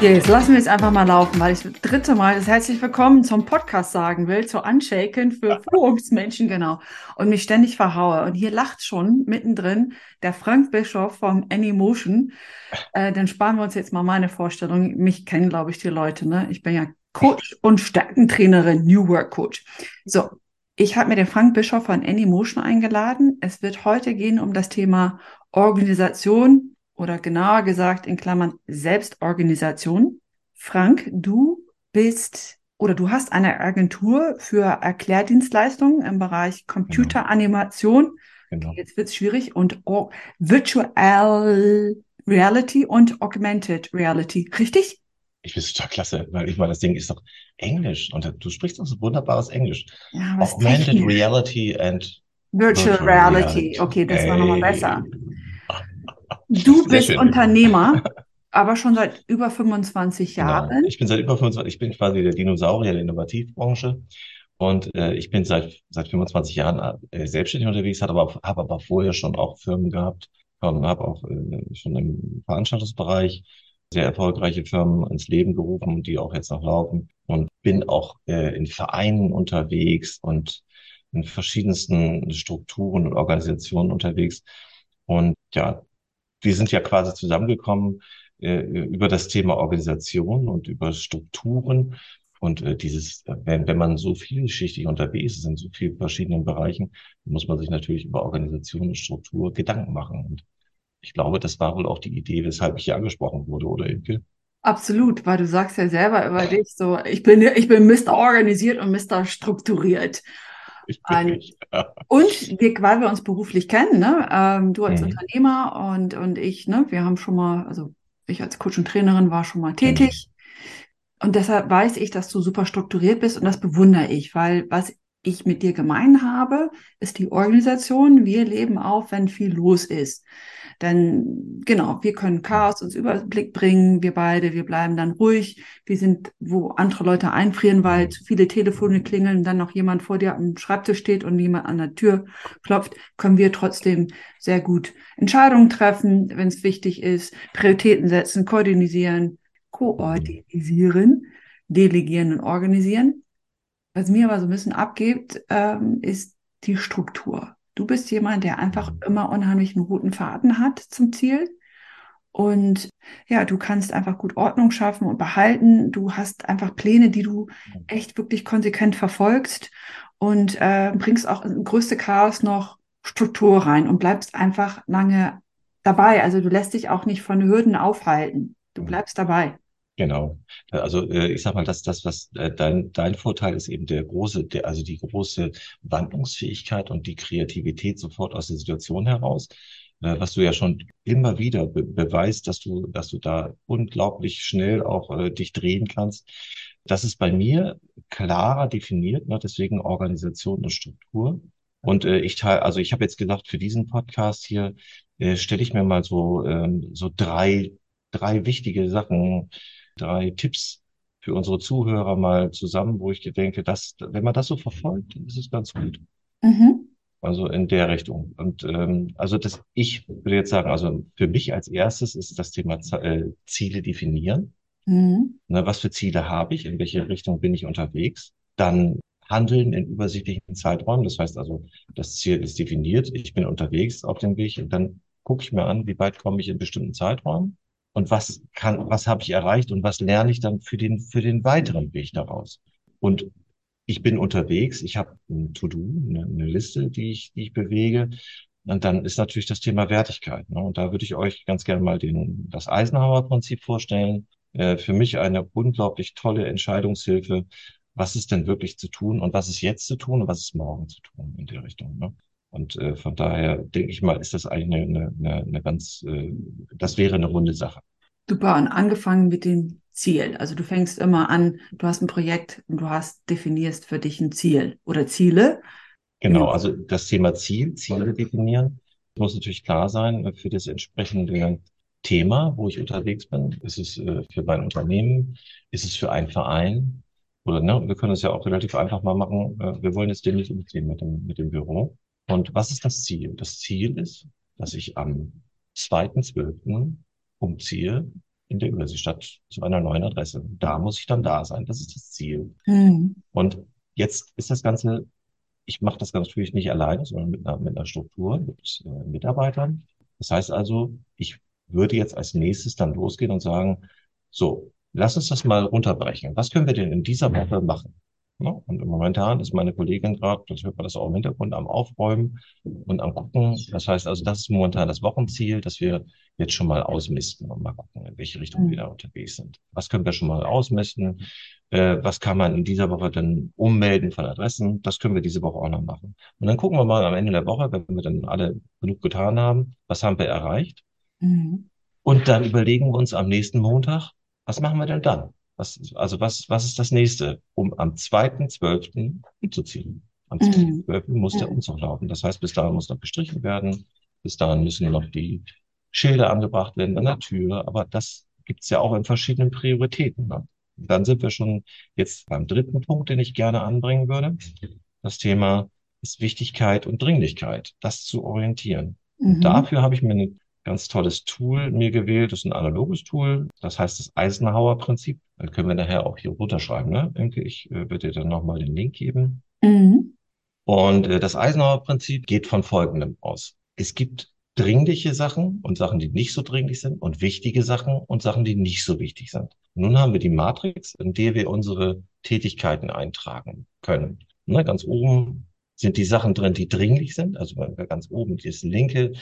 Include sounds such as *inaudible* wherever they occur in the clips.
Jetzt lassen wir es einfach mal laufen, weil ich das dritte Mal das herzlich willkommen zum Podcast sagen will, zu Unshaken für Führungsmenschen, genau. Und mich ständig verhaue. Und hier lacht schon mittendrin der Frank Bischof vom Anymotion. Äh, dann sparen wir uns jetzt mal meine Vorstellung. Mich kennen, glaube ich, die Leute. Ne? Ich bin ja Coach und Stärkentrainerin, New Work Coach. So, ich habe mir den Frank Bischof von Anymotion eingeladen. Es wird heute gehen um das Thema Organisation oder genauer gesagt in Klammern Selbstorganisation. Frank, du bist oder du hast eine Agentur für Erklärdienstleistungen im Bereich Computeranimation. Genau. Jetzt wird es schwierig und oh, Virtual Reality und Augmented Reality, richtig? Ich finde es total klasse, weil ich meine, das Ding ist doch Englisch und du sprichst doch so wunderbares Englisch. Ja, Augmented Reality and Virtual, Virtual Reality. Reality. Okay, das Ey. war nochmal besser. Du bist Unternehmer, *laughs* aber schon seit über 25 genau. Jahren. Genau. Ich bin seit über 25, ich bin quasi der Dinosaurier der Innovativbranche. Und äh, ich bin seit seit 25 Jahren äh, selbstständig unterwegs, habe aber, hab aber vorher schon auch Firmen gehabt, ähm, habe auch äh, schon im Veranstaltungsbereich sehr erfolgreiche Firmen ins Leben gerufen, die auch jetzt noch laufen. Und bin auch äh, in Vereinen unterwegs und in verschiedensten Strukturen und Organisationen unterwegs. Und ja, wir sind ja quasi zusammengekommen äh, über das Thema Organisation und über Strukturen. Und äh, dieses, wenn, wenn man so vielschichtig unterwegs ist in so vielen verschiedenen Bereichen, muss man sich natürlich über Organisation und Struktur Gedanken machen. Und ich glaube, das war wohl auch die Idee, weshalb ich hier angesprochen wurde, oder Imke? Absolut, weil du sagst ja selber über dich so, ich bin, ich bin Mr. organisiert und Mr. strukturiert. Ein, und wir, weil wir uns beruflich kennen, ne? Ähm, du als mhm. Unternehmer und, und ich, ne? wir haben schon mal, also ich als Coach und Trainerin war schon mal tätig. Mhm. Und deshalb weiß ich, dass du super strukturiert bist und das bewundere ich, weil was ich mit dir gemein habe, ist die Organisation. Wir leben auf, wenn viel los ist. Denn genau, wir können Chaos uns Überblick bringen, wir beide, wir bleiben dann ruhig. Wir sind, wo andere Leute einfrieren, weil zu viele Telefone klingeln, dann noch jemand vor dir am Schreibtisch steht und jemand an der Tür klopft, können wir trotzdem sehr gut Entscheidungen treffen, wenn es wichtig ist, Prioritäten setzen, koordinisieren, koordinisieren, delegieren und organisieren. Was mir aber so ein bisschen abgibt, ähm, ist die Struktur. Du bist jemand, der einfach immer unheimlich einen guten Faden hat zum Ziel. Und ja, du kannst einfach gut Ordnung schaffen und behalten. Du hast einfach Pläne, die du echt wirklich konsequent verfolgst und äh, bringst auch in größte Chaos noch Struktur rein und bleibst einfach lange dabei. Also du lässt dich auch nicht von Hürden aufhalten. Du bleibst dabei. Genau. Also äh, ich sag mal, dass das, was äh, dein, dein Vorteil ist, eben der große, der, also die große Wandlungsfähigkeit und die Kreativität sofort aus der Situation heraus, äh, was du ja schon immer wieder be beweist, dass du, dass du da unglaublich schnell auch äh, dich drehen kannst. Das ist bei mir klarer definiert, ne? deswegen Organisation und Struktur. Und äh, ich teile, also ich habe jetzt gedacht, für diesen Podcast hier äh, stelle ich mir mal so ähm, so drei drei wichtige Sachen drei Tipps für unsere Zuhörer mal zusammen, wo ich denke, dass, wenn man das so verfolgt, ist es ganz gut. Mhm. Also in der Richtung. Und ähm, also das, ich würde jetzt sagen, also für mich als erstes ist das Thema äh, Ziele definieren. Mhm. Na, was für Ziele habe ich? In welche Richtung bin ich unterwegs? Dann handeln in übersichtlichen Zeiträumen. Das heißt also, das Ziel ist definiert. Ich bin unterwegs auf dem Weg und dann gucke ich mir an, wie weit komme ich in bestimmten Zeiträumen und was kann, was habe ich erreicht und was lerne ich dann für den, für den weiteren Weg daraus. Und ich bin unterwegs, ich habe ein To-Do, eine, eine, Liste, die ich, die ich bewege. Und dann ist natürlich das Thema Wertigkeit. Ne? Und da würde ich euch ganz gerne mal den, das Eisenhower-Prinzip vorstellen. Äh, für mich eine unglaublich tolle Entscheidungshilfe. Was ist denn wirklich zu tun und was ist jetzt zu tun und was ist morgen zu tun in der Richtung. Ne? Und äh, von daher denke ich mal, ist das eigentlich eine, eine, eine ganz, äh, das wäre eine runde Sache. Super. Und angefangen mit dem Ziel. Also du fängst immer an, du hast ein Projekt und du hast definierst für dich ein Ziel oder Ziele. Genau, also das Thema Ziel, Ziele definieren, muss natürlich klar sein für das entsprechende Thema, wo ich unterwegs bin. Ist es äh, für mein Unternehmen? Ist es für einen Verein? Oder ne, wir können es ja auch relativ einfach mal machen. Äh, wir wollen jetzt demnächst umziehen mit dem, mit dem Büro. Und was ist das Ziel? Das Ziel ist, dass ich am 2.12. umziehe in der Überseestadt zu einer neuen Adresse. Da muss ich dann da sein. Das ist das Ziel. Mhm. Und jetzt ist das Ganze, ich mache das natürlich nicht alleine, sondern mit einer, mit einer Struktur, mit äh, Mitarbeitern. Das heißt also, ich würde jetzt als nächstes dann losgehen und sagen, so, lass uns das mal runterbrechen. Was können wir denn in dieser Woche machen? Ja, und momentan ist meine Kollegin gerade, das hört man das auch im Hintergrund, am Aufräumen und am Gucken. Das heißt also, das ist momentan das Wochenziel, dass wir jetzt schon mal ausmisten und mal gucken, in welche Richtung mhm. wir da unterwegs sind. Was können wir schon mal ausmisten? Äh, was kann man in dieser Woche dann ummelden von Adressen? Das können wir diese Woche auch noch machen. Und dann gucken wir mal am Ende der Woche, wenn wir dann alle genug getan haben, was haben wir erreicht? Mhm. Und dann überlegen wir uns am nächsten Montag, was machen wir denn dann? Was, also was, was ist das nächste, um am 2.12. umzuziehen? Am 2.12. Mhm. muss der Umzug laufen. Das heißt, bis dahin muss noch gestrichen werden. Bis dahin müssen noch die Schilder angebracht werden an der Tür. Aber das gibt's ja auch in verschiedenen Prioritäten. Ne? Dann sind wir schon jetzt beim dritten Punkt, den ich gerne anbringen würde. Das Thema ist Wichtigkeit und Dringlichkeit, das zu orientieren. Mhm. dafür habe ich mir eine ganz tolles Tool mir gewählt. Das ist ein analoges Tool. Das heißt das Eisenhower-Prinzip. Dann können wir nachher auch hier runterschreiben. Ne? Denke ich, äh, würde dir dann nochmal den Link geben. Mhm. Und äh, das Eisenhower-Prinzip geht von Folgendem aus. Es gibt dringliche Sachen und Sachen, die nicht so dringlich sind und wichtige Sachen und Sachen, die nicht so wichtig sind. Nun haben wir die Matrix, in der wir unsere Tätigkeiten eintragen können. Ne, ganz oben sind die Sachen drin, die dringlich sind. Also wenn wir ganz oben das linke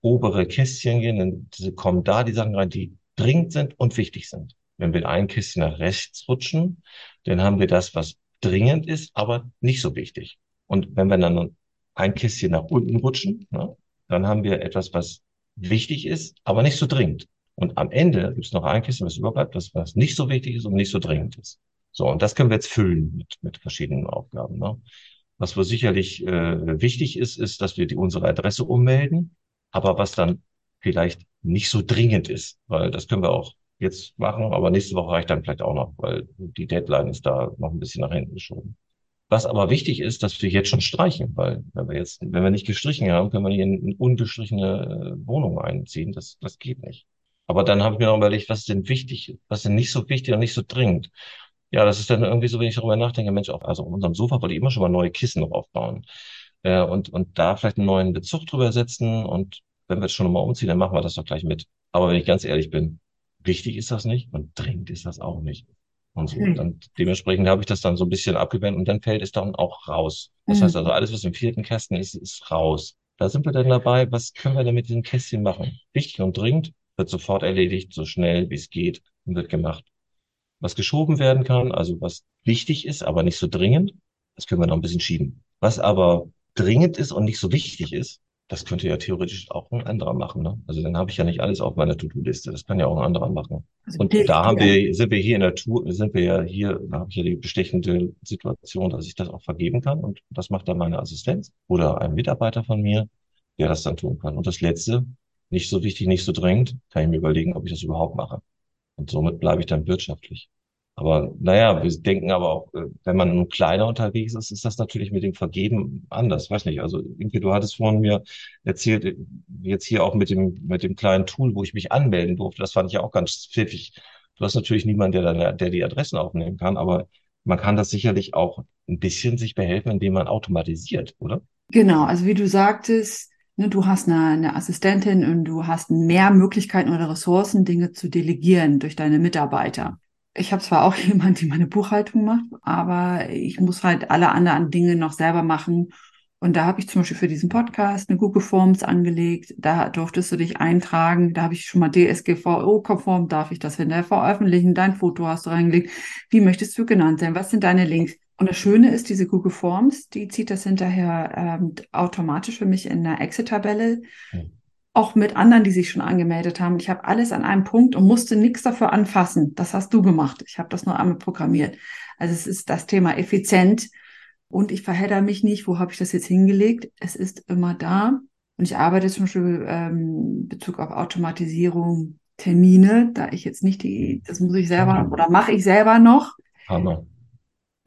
obere Kästchen gehen, dann kommen da die Sachen rein, die dringend sind und wichtig sind. Wenn wir ein Kästchen nach rechts rutschen, dann haben wir das, was dringend ist, aber nicht so wichtig. Und wenn wir dann ein Kästchen nach unten rutschen, ne, dann haben wir etwas, was wichtig ist, aber nicht so dringend. Und am Ende gibt es noch ein Kästchen, was überbleibt, das was nicht so wichtig ist und nicht so dringend ist. So, und das können wir jetzt füllen mit, mit verschiedenen Aufgaben. Ne? Was wohl sicherlich äh, wichtig ist, ist, dass wir die, unsere Adresse ummelden aber was dann vielleicht nicht so dringend ist, weil das können wir auch jetzt machen, aber nächste Woche reicht dann vielleicht auch noch, weil die Deadline ist da noch ein bisschen nach hinten geschoben. Was aber wichtig ist, dass wir jetzt schon streichen, weil wenn wir jetzt, wenn wir nicht gestrichen haben, können wir nicht in ungestrichene äh, Wohnungen einziehen. Das, das geht nicht. Aber dann habe ich mir noch überlegt, was ist denn wichtig, was ist denn nicht so wichtig und nicht so dringend. Ja, das ist dann irgendwie so, wenn ich darüber nachdenke, Mensch, auch, also auf unserem Sofa wollte ich immer schon mal neue Kissen noch aufbauen äh, und, und da vielleicht einen neuen Bezug drüber setzen. Und wenn wir jetzt schon mal umziehen, dann machen wir das doch gleich mit. Aber wenn ich ganz ehrlich bin, wichtig ist das nicht und dringend ist das auch nicht. Und so. Mhm. Und dementsprechend habe ich das dann so ein bisschen abgewendet und dann fällt es dann auch raus. Das mhm. heißt also, alles, was im vierten Kästen ist, ist raus. Da sind wir dann dabei, was können wir denn mit diesem Kästchen machen? Wichtig und dringend wird sofort erledigt, so schnell wie es geht und wird gemacht. Was geschoben werden kann, also was wichtig ist, aber nicht so dringend, das können wir noch ein bisschen schieben. Was aber dringend ist und nicht so wichtig ist, das könnte ja theoretisch auch ein anderer machen. Ne? Also dann habe ich ja nicht alles auf meiner To-Do-Liste. Das kann ja auch ein anderer machen. Also und da haben wir, sind wir hier in der Tour, sind wir ja hier, da habe ich ja die bestechende Situation, dass ich das auch vergeben kann. Und das macht dann meine Assistenz oder ein Mitarbeiter von mir, der das dann tun kann. Und das Letzte, nicht so wichtig, nicht so dringend, kann ich mir überlegen, ob ich das überhaupt mache. Und somit bleibe ich dann wirtschaftlich. Aber naja, wir denken aber auch, äh, wenn man nun kleiner unterwegs ist, ist das natürlich mit dem Vergeben anders. Weiß nicht. Also irgendwie, du hattest vorhin mir erzählt, äh, jetzt hier auch mit dem, mit dem kleinen Tool, wo ich mich anmelden durfte. Das fand ich ja auch ganz pfiffig. Du hast natürlich niemanden, der, dann, der die Adressen aufnehmen kann, aber man kann das sicherlich auch ein bisschen sich behelfen, indem man automatisiert, oder? Genau. Also wie du sagtest, ne, du hast eine, eine Assistentin und du hast mehr Möglichkeiten oder Ressourcen, Dinge zu delegieren durch deine Mitarbeiter ich habe zwar auch *laughs* jemand, die meine Buchhaltung macht, aber ich muss halt alle anderen Dinge noch selber machen. Und da habe ich zum Beispiel für diesen Podcast eine Google Forms angelegt. Da durftest du dich eintragen. Da habe ich schon mal DSGVO-konform, darf ich das hinterher veröffentlichen. Dein Foto hast du reingelegt. Wie möchtest du genannt sein? Was sind deine Links? Und das Schöne ist, diese Google Forms, die zieht das hinterher ähm, automatisch für mich in einer Excel-Tabelle. Auch mit anderen, die sich schon angemeldet haben. Ich habe alles an einem Punkt und musste nichts dafür anfassen. Das hast du gemacht. Ich habe das nur einmal programmiert. Also es ist das Thema effizient und ich verhedder mich nicht. Wo habe ich das jetzt hingelegt? Es ist immer da. Und ich arbeite zum Beispiel ähm, Bezug auf Automatisierung, Termine, da ich jetzt nicht die, das muss ich selber oder mache ich selber noch. Hammer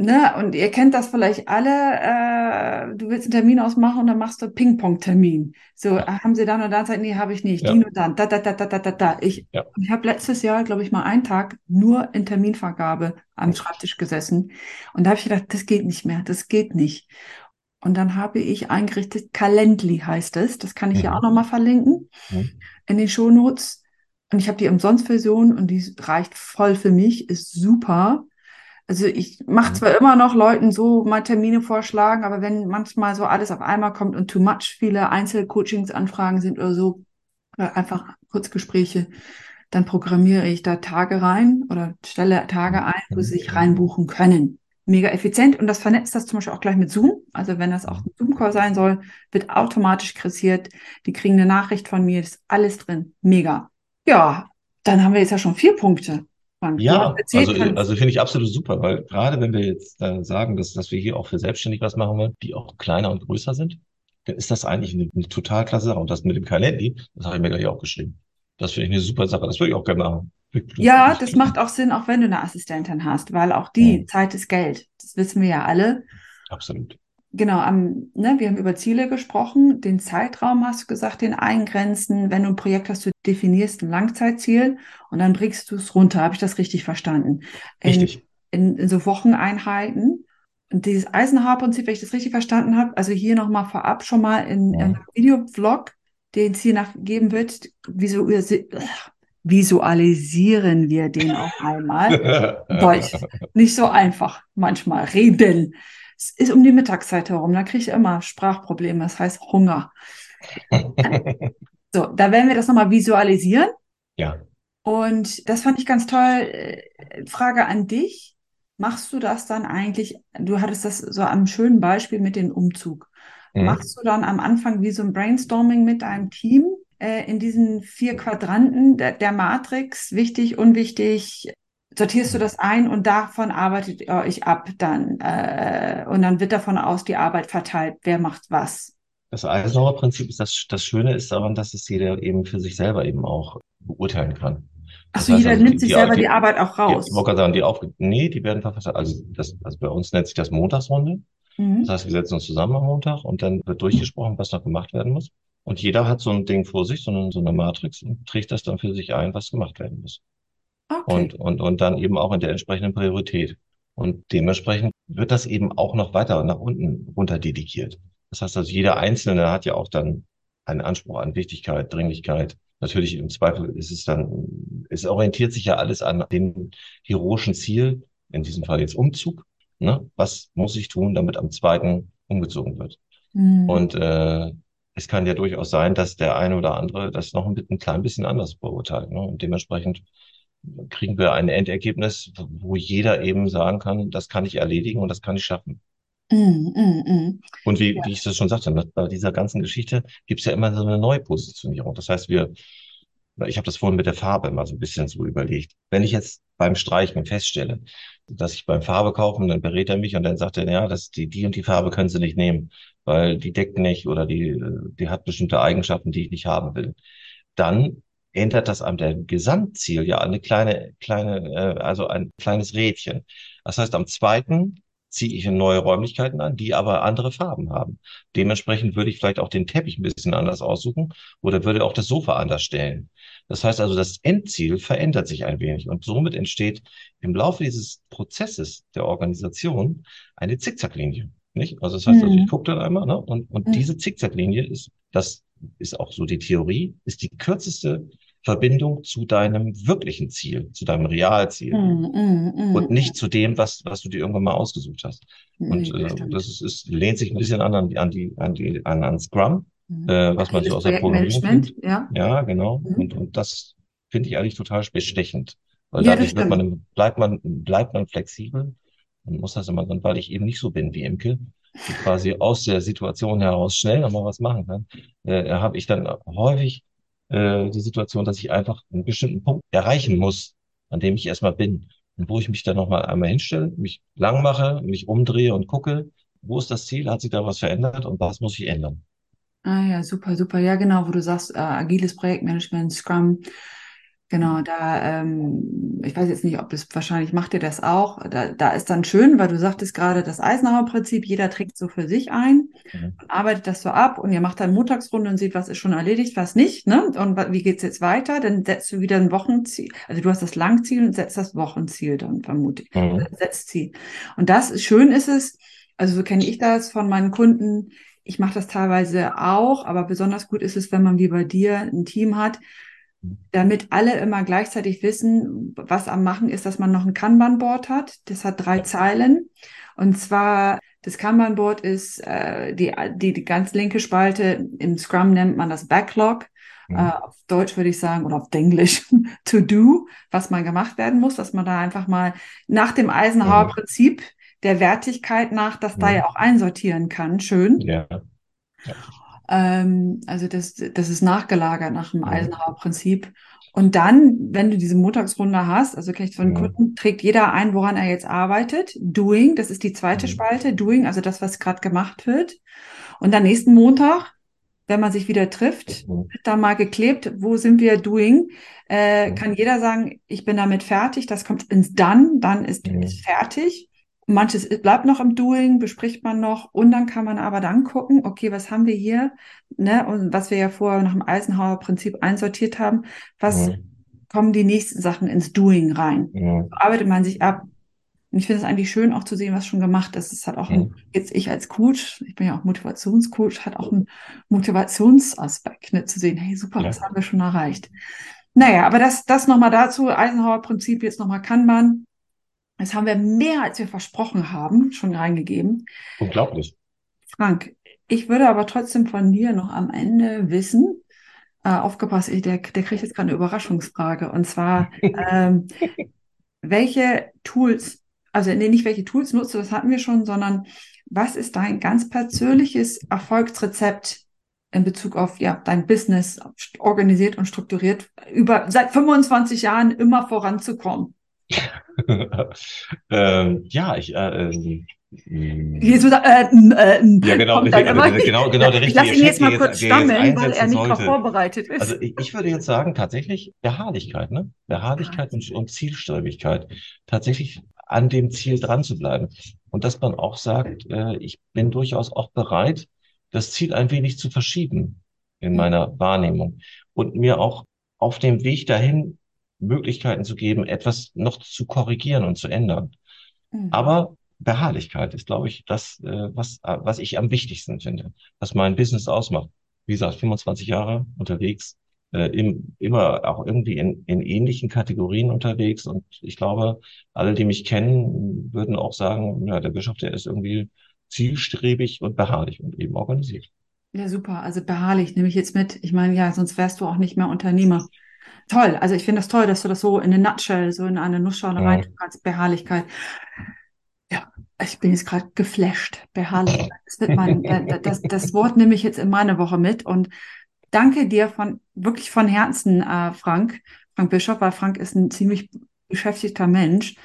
ne, und ihr kennt das vielleicht alle, äh, du willst einen Termin ausmachen und dann machst du Ping-Pong-Termin. So, äh, haben sie dann und dann Zeit? Nee, habe ich nicht. Ja. Die nur dann. Da, da, da, da, da, da, da. Ich, ja. ich habe letztes Jahr, glaube ich, mal einen Tag nur in Terminvergabe am Schreibtisch gesessen. Und da habe ich gedacht, das geht nicht mehr, das geht nicht. Und dann habe ich eingerichtet, Calendly heißt es. Das kann ich mhm. hier auch nochmal verlinken mhm. in den Shownotes. Und ich habe die Umsonstversion und die reicht voll für mich, ist super. Also ich mache mhm. zwar immer noch Leuten so mal Termine vorschlagen, aber wenn manchmal so alles auf einmal kommt und too much viele Einzelcoachingsanfragen sind oder so, oder einfach Kurzgespräche, dann programmiere ich da Tage rein oder stelle Tage mhm. ein, wo sie sich reinbuchen können. Mega effizient und das vernetzt das zum Beispiel auch gleich mit Zoom. Also wenn das auch ein Zoom-Call sein soll, wird automatisch kressiert. Die kriegen eine Nachricht von mir, ist alles drin. Mega. Ja, dann haben wir jetzt ja schon vier Punkte. Ja, also, also finde ich absolut super, weil gerade wenn wir jetzt äh, sagen, dass, dass wir hier auch für selbstständig was machen wollen, die auch kleiner und größer sind, dann ist das eigentlich eine, eine total klasse Sache. Und das mit dem Kalendi, das habe ich mir gleich auch geschrieben. Das finde ich eine super Sache. Das würde ich auch gerne machen. Ja, das macht auch Sinn, auch wenn du eine Assistentin hast, weil auch die ja. Zeit ist Geld. Das wissen wir ja alle. Absolut genau, am, ne, wir haben über Ziele gesprochen. Den Zeitraum hast du gesagt, den eingrenzen. Wenn du ein Projekt hast, du definierst ein Langzeitziel und dann bringst du es runter. Habe ich das richtig verstanden? Richtig. In, in, in so Wocheneinheiten. Und dieses Eisenhower-Prinzip, wenn ich das richtig verstanden habe, also hier nochmal vorab schon mal in, ja. in einem Videovlog, den es hier nachgeben wird, visualisieren wir den auch einmal. *laughs* Deutsch. Nicht so einfach manchmal. Reden. Es ist um die Mittagszeit herum, da kriege ich immer Sprachprobleme, das heißt Hunger. *laughs* so, da werden wir das nochmal visualisieren. Ja. Und das fand ich ganz toll. Frage an dich. Machst du das dann eigentlich, du hattest das so am schönen Beispiel mit dem Umzug. Mhm. Machst du dann am Anfang wie so ein Brainstorming mit deinem Team äh, in diesen vier Quadranten der, der Matrix, wichtig, unwichtig, sortierst du das ein und davon arbeitet ihr euch ab dann. Äh, und dann wird davon aus die Arbeit verteilt, wer macht was. Das Eisenhower-Prinzip ist das, das Schöne ist daran, dass es jeder eben für sich selber eben auch beurteilen kann. Achso, jeder also nimmt die, sich selber die, die, Arbeit auch raus. Die, ich sagen, die auf, nee, die werden verfasst. Also, das, also bei uns nennt sich das Montagsrunde. Mhm. Das heißt, wir setzen uns zusammen am Montag und dann wird durchgesprochen, was noch gemacht werden muss. Und jeder hat so ein Ding vor sich, so eine, so eine Matrix und trägt das dann für sich ein, was gemacht werden muss. Okay. Und, und, und dann eben auch in der entsprechenden Priorität. Und dementsprechend wird das eben auch noch weiter nach unten runter dedikiert. Das heißt also, jeder Einzelne hat ja auch dann einen Anspruch an Wichtigkeit, Dringlichkeit. Natürlich im Zweifel ist es dann, es orientiert sich ja alles an dem heroischen Ziel, in diesem Fall jetzt Umzug. Ne? Was muss ich tun, damit am zweiten umgezogen wird? Mhm. Und äh, es kann ja durchaus sein, dass der eine oder andere das noch ein, ein klein bisschen anders beurteilt. Ne? Und dementsprechend kriegen wir ein Endergebnis, wo jeder eben sagen kann, das kann ich erledigen und das kann ich schaffen. Mm, mm, mm. Und wie, ja. wie ich das schon sagte, bei dieser ganzen Geschichte gibt es ja immer so eine Neupositionierung. Das heißt, wir, ich habe das vorhin mit der Farbe mal so ein bisschen so überlegt. Wenn ich jetzt beim Streichen feststelle, dass ich beim Farbe kaufen, dann berät er mich und dann sagt er, ja, das, die, die und die Farbe können Sie nicht nehmen, weil die deckt nicht oder die, die hat bestimmte Eigenschaften, die ich nicht haben will. Dann ändert das an der Gesamtziel ja eine kleine, kleine, äh, also ein kleines Rädchen. Das heißt, am zweiten ziehe ich in neue Räumlichkeiten an, die aber andere Farben haben. Dementsprechend würde ich vielleicht auch den Teppich ein bisschen anders aussuchen oder würde auch das Sofa anders stellen. Das heißt also, das Endziel verändert sich ein wenig und somit entsteht im Laufe dieses Prozesses der Organisation eine Zickzacklinie. Nicht? Also das heißt, also ich mhm. gucke dann einmal ne? und, und mhm. diese Zickzacklinie ist das ist auch so die Theorie, ist die kürzeste Verbindung zu deinem wirklichen Ziel, zu deinem Realziel mm, mm, mm, und nicht zu dem, was, was du dir irgendwann mal ausgesucht hast. Und äh, das ist, ist, lehnt sich ein bisschen an, an die, an die, an an, Scrum, mhm. äh, was man so aus der Programmierung. Ja. ja, genau. Mhm. Und, und das finde ich eigentlich total bestechend. Weil ja, dadurch wird man, bleibt man, bleibt man flexibel und muss das immer, weil ich eben nicht so bin wie Imke, die quasi aus der Situation heraus schnell nochmal was machen kann, äh, habe ich dann häufig äh, die Situation, dass ich einfach einen bestimmten Punkt erreichen muss, an dem ich erstmal bin. Und wo ich mich dann nochmal einmal hinstelle, mich lang mache, mich umdrehe und gucke, wo ist das Ziel, hat sich da was verändert und was muss ich ändern. Ah ja, super, super. Ja, genau, wo du sagst, äh, agiles Projektmanagement, Scrum. Genau, da, ähm, ich weiß jetzt nicht, ob es wahrscheinlich macht ihr das auch. Da, da ist dann schön, weil du sagtest gerade das Eisenhower-Prinzip, jeder trägt so für sich ein, mhm. arbeitet das so ab und ihr macht dann Montagsrunde und seht, was ist schon erledigt, was nicht, ne? Und wie geht's jetzt weiter? Dann setzt du wieder ein Wochenziel, also du hast das Langziel und setzt das Wochenziel dann vermutlich. Mhm. Setzt. Und das schön ist es, also so kenne ich das von meinen Kunden. Ich mache das teilweise auch, aber besonders gut ist es, wenn man wie bei dir ein Team hat, damit alle immer gleichzeitig wissen, was am Machen ist, dass man noch ein Kanban-Board hat. Das hat drei Zeilen. Und zwar, das Kanban-Board ist äh, die, die, die ganz linke Spalte. Im Scrum nennt man das Backlog. Mhm. Äh, auf Deutsch würde ich sagen, oder auf Englisch, *laughs* to do, was man gemacht werden muss, dass man da einfach mal nach dem Eisenhower-Prinzip der Wertigkeit nach das da ja auch einsortieren kann. Schön. Ja. ja. Ähm, also das, das ist nachgelagert nach dem Eisenhower-Prinzip. Und dann, wenn du diese Montagsrunde hast, also kenne ich von ja. Kunden, trägt jeder ein, woran er jetzt arbeitet. Doing, das ist die zweite mhm. Spalte. Doing, also das, was gerade gemacht wird. Und dann nächsten Montag, wenn man sich wieder trifft, mhm. wird da mal geklebt, wo sind wir doing, äh, mhm. kann jeder sagen, ich bin damit fertig, das kommt ins Dann, dann ist, mhm. ist fertig. Manches bleibt noch im Doing, bespricht man noch und dann kann man aber dann gucken, okay, was haben wir hier, ne, und was wir ja vorher nach dem Eisenhower-Prinzip einsortiert haben, was ja. kommen die nächsten Sachen ins Doing rein? Ja. So arbeitet man sich ab. Und ich finde es eigentlich schön, auch zu sehen, was schon gemacht ist. Es hat auch, ja. ein, jetzt ich als Coach, ich bin ja auch Motivationscoach, hat auch einen Motivationsaspekt, ne, zu sehen, hey, super, das haben wir schon erreicht. Naja, aber das, das nochmal dazu, Eisenhower-Prinzip, jetzt nochmal kann man. Das haben wir mehr, als wir versprochen haben, schon reingegeben. Unglaublich. Frank, ich würde aber trotzdem von dir noch am Ende wissen, äh, aufgepasst, der, der kriegt jetzt gerade eine Überraschungsfrage. Und zwar, *laughs* ähm, welche Tools, also nee, nicht welche Tools nutzt du, das hatten wir schon, sondern was ist dein ganz persönliches Erfolgsrezept in Bezug auf ja, dein Business organisiert und strukturiert, über seit 25 Jahren immer voranzukommen? *laughs* ähm, ja, ich. Äh, äh, Jesu, äh, äh, ja, genau, also, genau, genau der *laughs* richtige. Ich lasse ihn jetzt mal kurz stammeln, weil er nicht darauf vorbereitet ist. Also ich, ich, würde jetzt sagen, tatsächlich Beharrlichkeit, ne? Beharrlichkeit und, und Zielstrebigkeit. Tatsächlich an dem Ziel dran zu bleiben. Und dass man auch sagt, äh, ich bin durchaus auch bereit, das Ziel ein wenig zu verschieben in meiner Wahrnehmung und mir auch auf dem Weg dahin Möglichkeiten zu geben, etwas noch zu korrigieren und zu ändern. Mhm. Aber Beharrlichkeit ist, glaube ich, das, äh, was, äh, was ich am wichtigsten finde, was mein Business ausmacht. Wie gesagt, 25 Jahre unterwegs, äh, im, immer auch irgendwie in, in ähnlichen Kategorien unterwegs. Und ich glaube, alle, die mich kennen, würden auch sagen, ja, der Bischof, der ist irgendwie zielstrebig und beharrlich und eben organisiert. Ja, super. Also beharrlich nehme ich jetzt mit. Ich meine, ja, sonst wärst du auch nicht mehr Unternehmer toll. Also ich finde das toll, dass du das so in eine Nutshell, so in eine Nussschale ja. rein kannst. Beharrlichkeit. Ja, ich bin jetzt gerade geflasht. Beharrlichkeit. Das, mein, das, das Wort nehme ich jetzt in meine Woche mit und danke dir von wirklich von Herzen, äh, Frank, Frank Bischof, weil Frank ist ein ziemlich beschäftigter Mensch,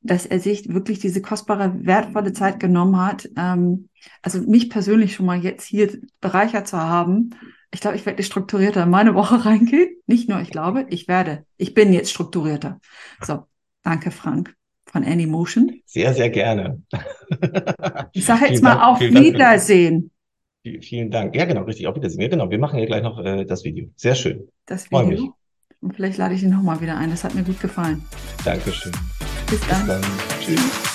dass er sich wirklich diese kostbare, wertvolle Zeit genommen hat. Ähm, also mich persönlich schon mal jetzt hier bereichert zu haben ich glaube, ich werde strukturierter in meine Woche *laughs* reingehen. Nicht nur, ich glaube, ich werde. Ich bin jetzt strukturierter. So, danke, Frank von Anymotion. Sehr, sehr gerne. Ich sage jetzt mal Dank, auf Wiedersehen. Dank. Vielen Dank. Ja, genau, richtig. Auf Wiedersehen. Ja, genau. Wir machen ja gleich noch äh, das Video. Sehr schön. Das Video. Und vielleicht lade ich ihn nochmal wieder ein. Das hat mir gut gefallen. Dankeschön. Bis dann. Bis dann. Tschüss.